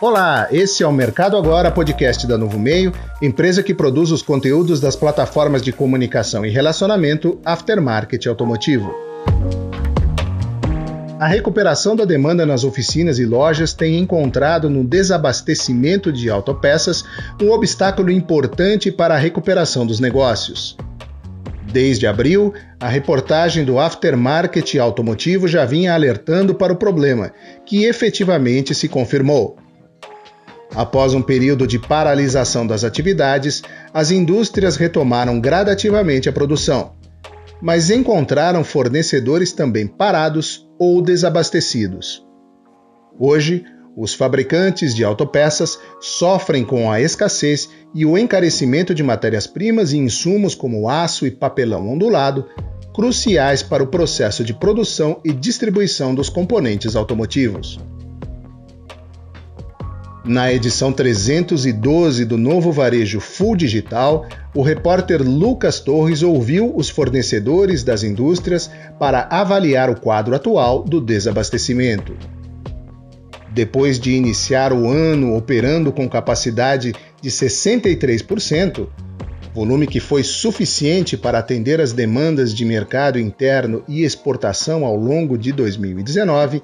Olá, esse é o Mercado Agora, podcast da Novo Meio, empresa que produz os conteúdos das plataformas de comunicação e relacionamento Aftermarket Automotivo. A recuperação da demanda nas oficinas e lojas tem encontrado no desabastecimento de autopeças um obstáculo importante para a recuperação dos negócios. Desde abril, a reportagem do Aftermarket Automotivo já vinha alertando para o problema, que efetivamente se confirmou. Após um período de paralisação das atividades, as indústrias retomaram gradativamente a produção, mas encontraram fornecedores também parados ou desabastecidos. Hoje, os fabricantes de autopeças sofrem com a escassez e o encarecimento de matérias-primas e insumos como aço e papelão ondulado, cruciais para o processo de produção e distribuição dos componentes automotivos. Na edição 312 do novo varejo Full Digital, o repórter Lucas Torres ouviu os fornecedores das indústrias para avaliar o quadro atual do desabastecimento. Depois de iniciar o ano operando com capacidade de 63%, volume que foi suficiente para atender as demandas de mercado interno e exportação ao longo de 2019,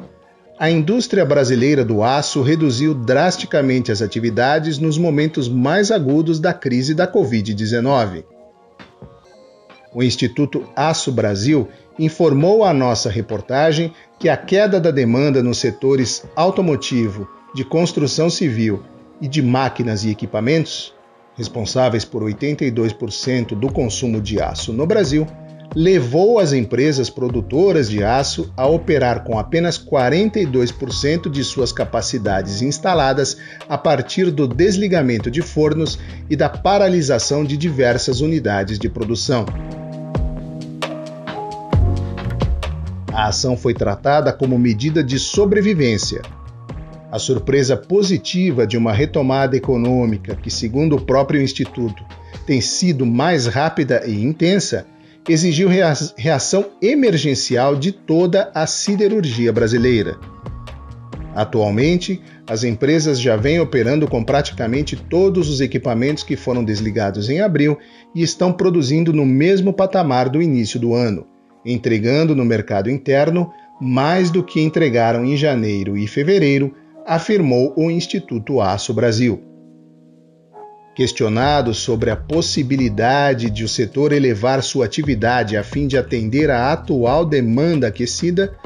a indústria brasileira do aço reduziu drasticamente as atividades nos momentos mais agudos da crise da Covid-19. O Instituto Aço Brasil informou à nossa reportagem que a queda da demanda nos setores automotivo, de construção civil e de máquinas e equipamentos, responsáveis por 82% do consumo de aço no Brasil, levou as empresas produtoras de aço a operar com apenas 42% de suas capacidades instaladas a partir do desligamento de fornos e da paralisação de diversas unidades de produção. A ação foi tratada como medida de sobrevivência. A surpresa positiva de uma retomada econômica, que, segundo o próprio Instituto, tem sido mais rápida e intensa, exigiu reação emergencial de toda a siderurgia brasileira. Atualmente, as empresas já vêm operando com praticamente todos os equipamentos que foram desligados em abril e estão produzindo no mesmo patamar do início do ano, entregando no mercado interno mais do que entregaram em janeiro e fevereiro, afirmou o Instituto Aço Brasil. Questionado sobre a possibilidade de o setor elevar sua atividade a fim de atender à atual demanda aquecida,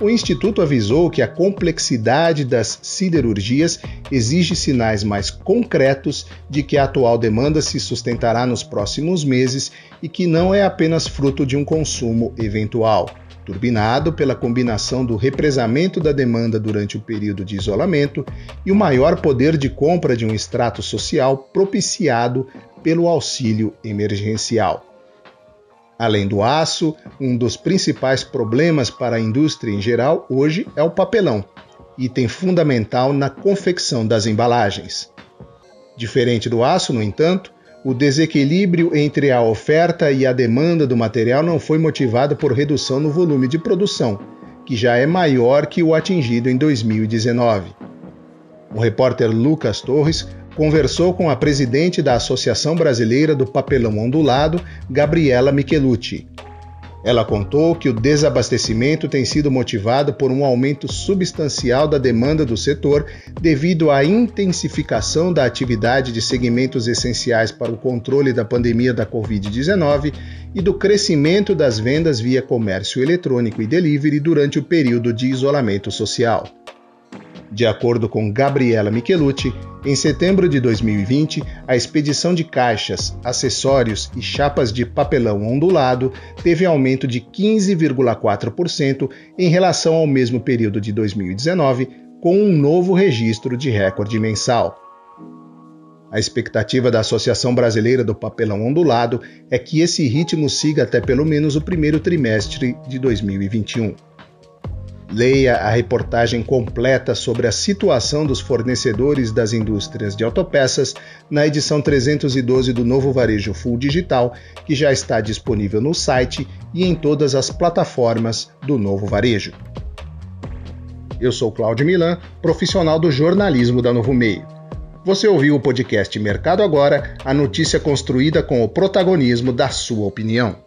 o Instituto avisou que a complexidade das siderurgias exige sinais mais concretos de que a atual demanda se sustentará nos próximos meses e que não é apenas fruto de um consumo eventual turbinado pela combinação do represamento da demanda durante o período de isolamento e o maior poder de compra de um extrato social propiciado pelo auxílio emergencial. Além do aço, um dos principais problemas para a indústria em geral hoje é o papelão, item fundamental na confecção das embalagens. Diferente do aço, no entanto, o desequilíbrio entre a oferta e a demanda do material não foi motivado por redução no volume de produção, que já é maior que o atingido em 2019. O repórter Lucas Torres conversou com a presidente da Associação Brasileira do Papelão Ondulado, Gabriela Michelucci. Ela contou que o desabastecimento tem sido motivado por um aumento substancial da demanda do setor devido à intensificação da atividade de segmentos essenciais para o controle da pandemia da Covid-19 e do crescimento das vendas via comércio eletrônico e delivery durante o período de isolamento social. De acordo com Gabriela Michelucci, em setembro de 2020, a expedição de caixas, acessórios e chapas de papelão ondulado teve aumento de 15,4% em relação ao mesmo período de 2019, com um novo registro de recorde mensal. A expectativa da Associação Brasileira do Papelão Ondulado é que esse ritmo siga até pelo menos o primeiro trimestre de 2021. Leia a reportagem completa sobre a situação dos fornecedores das indústrias de autopeças na edição 312 do Novo Varejo Full Digital, que já está disponível no site e em todas as plataformas do Novo Varejo. Eu sou Cláudio Milan, profissional do jornalismo da Novo Meio. Você ouviu o podcast Mercado Agora, a notícia construída com o protagonismo da sua opinião.